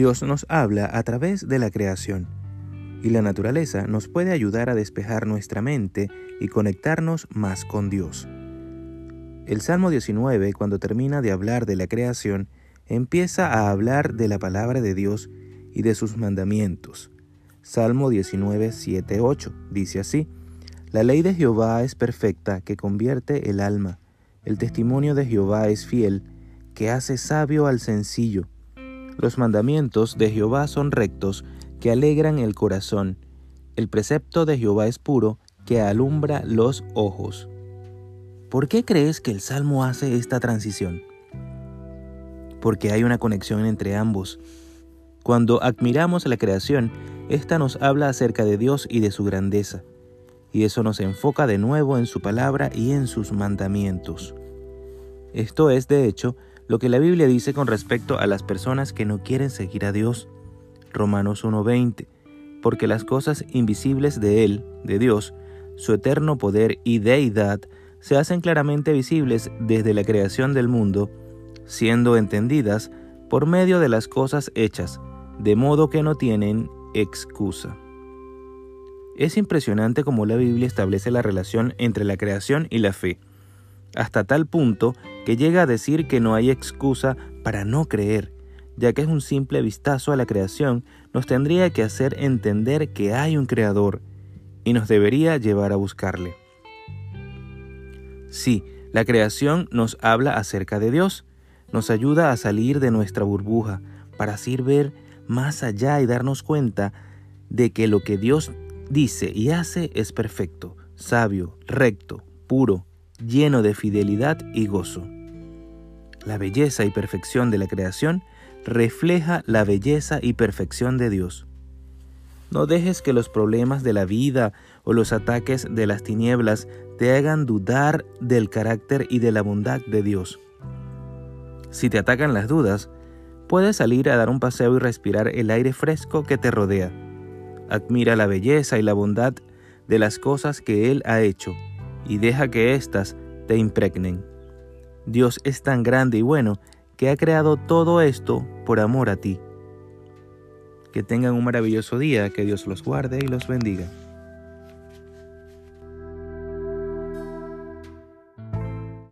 Dios nos habla a través de la creación, y la naturaleza nos puede ayudar a despejar nuestra mente y conectarnos más con Dios. El Salmo 19, cuando termina de hablar de la creación, empieza a hablar de la palabra de Dios y de sus mandamientos. Salmo 19, 7, 8 dice así, La ley de Jehová es perfecta, que convierte el alma. El testimonio de Jehová es fiel, que hace sabio al sencillo. Los mandamientos de Jehová son rectos, que alegran el corazón. El precepto de Jehová es puro, que alumbra los ojos. ¿Por qué crees que el Salmo hace esta transición? Porque hay una conexión entre ambos. Cuando admiramos la creación, ésta nos habla acerca de Dios y de su grandeza, y eso nos enfoca de nuevo en su palabra y en sus mandamientos. Esto es, de hecho, lo que la Biblia dice con respecto a las personas que no quieren seguir a Dios. Romanos 1:20, porque las cosas invisibles de Él, de Dios, su eterno poder y deidad, se hacen claramente visibles desde la creación del mundo, siendo entendidas por medio de las cosas hechas, de modo que no tienen excusa. Es impresionante cómo la Biblia establece la relación entre la creación y la fe hasta tal punto que llega a decir que no hay excusa para no creer, ya que es un simple vistazo a la creación nos tendría que hacer entender que hay un creador y nos debería llevar a buscarle. Sí, la creación nos habla acerca de Dios, nos ayuda a salir de nuestra burbuja para así ver más allá y darnos cuenta de que lo que Dios dice y hace es perfecto, sabio, recto, puro, lleno de fidelidad y gozo. La belleza y perfección de la creación refleja la belleza y perfección de Dios. No dejes que los problemas de la vida o los ataques de las tinieblas te hagan dudar del carácter y de la bondad de Dios. Si te atacan las dudas, puedes salir a dar un paseo y respirar el aire fresco que te rodea. Admira la belleza y la bondad de las cosas que Él ha hecho y deja que éstas te impregnen. Dios es tan grande y bueno que ha creado todo esto por amor a ti. Que tengan un maravilloso día, que Dios los guarde y los bendiga.